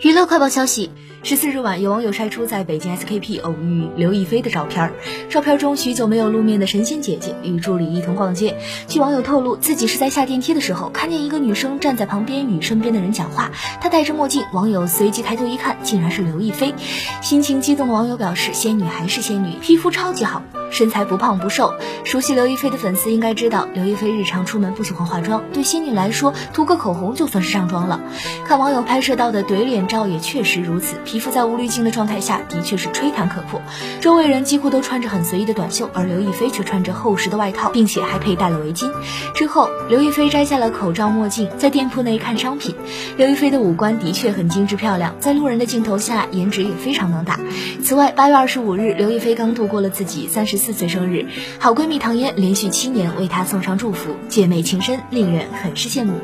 娱乐快报消息：十四日晚，有网友晒出在北京 SKP 偶遇刘亦菲的照片。照片中，许久没有露面的神仙姐姐与助理一同逛街。据网友透露，自己是在下电梯的时候，看见一个女生站在旁边与身边的人讲话，她戴着墨镜。网友随即抬头一看，竟然是刘亦菲，心情激动的网友表示：“仙女还是仙女，皮肤超级好。”身材不胖不瘦，熟悉刘亦菲的粉丝应该知道，刘亦菲日常出门不喜欢化妆，对仙女来说，涂个口红就算是上妆了。看网友拍摄到的怼脸照也确实如此，皮肤在无滤镜的状态下的确是吹弹可破。周围人几乎都穿着很随意的短袖，而刘亦菲却穿着厚实的外套，并且还佩戴了围巾。之后，刘亦菲摘下了口罩墨镜，在店铺内看商品。刘亦菲的五官的确很精致漂亮，在路人的镜头下，颜值也非常能打。此外，八月二十五日，刘亦菲刚度过了自己三十。四岁生日，好闺蜜唐嫣连续七年为她送上祝福，姐妹情深，令人很是羡慕。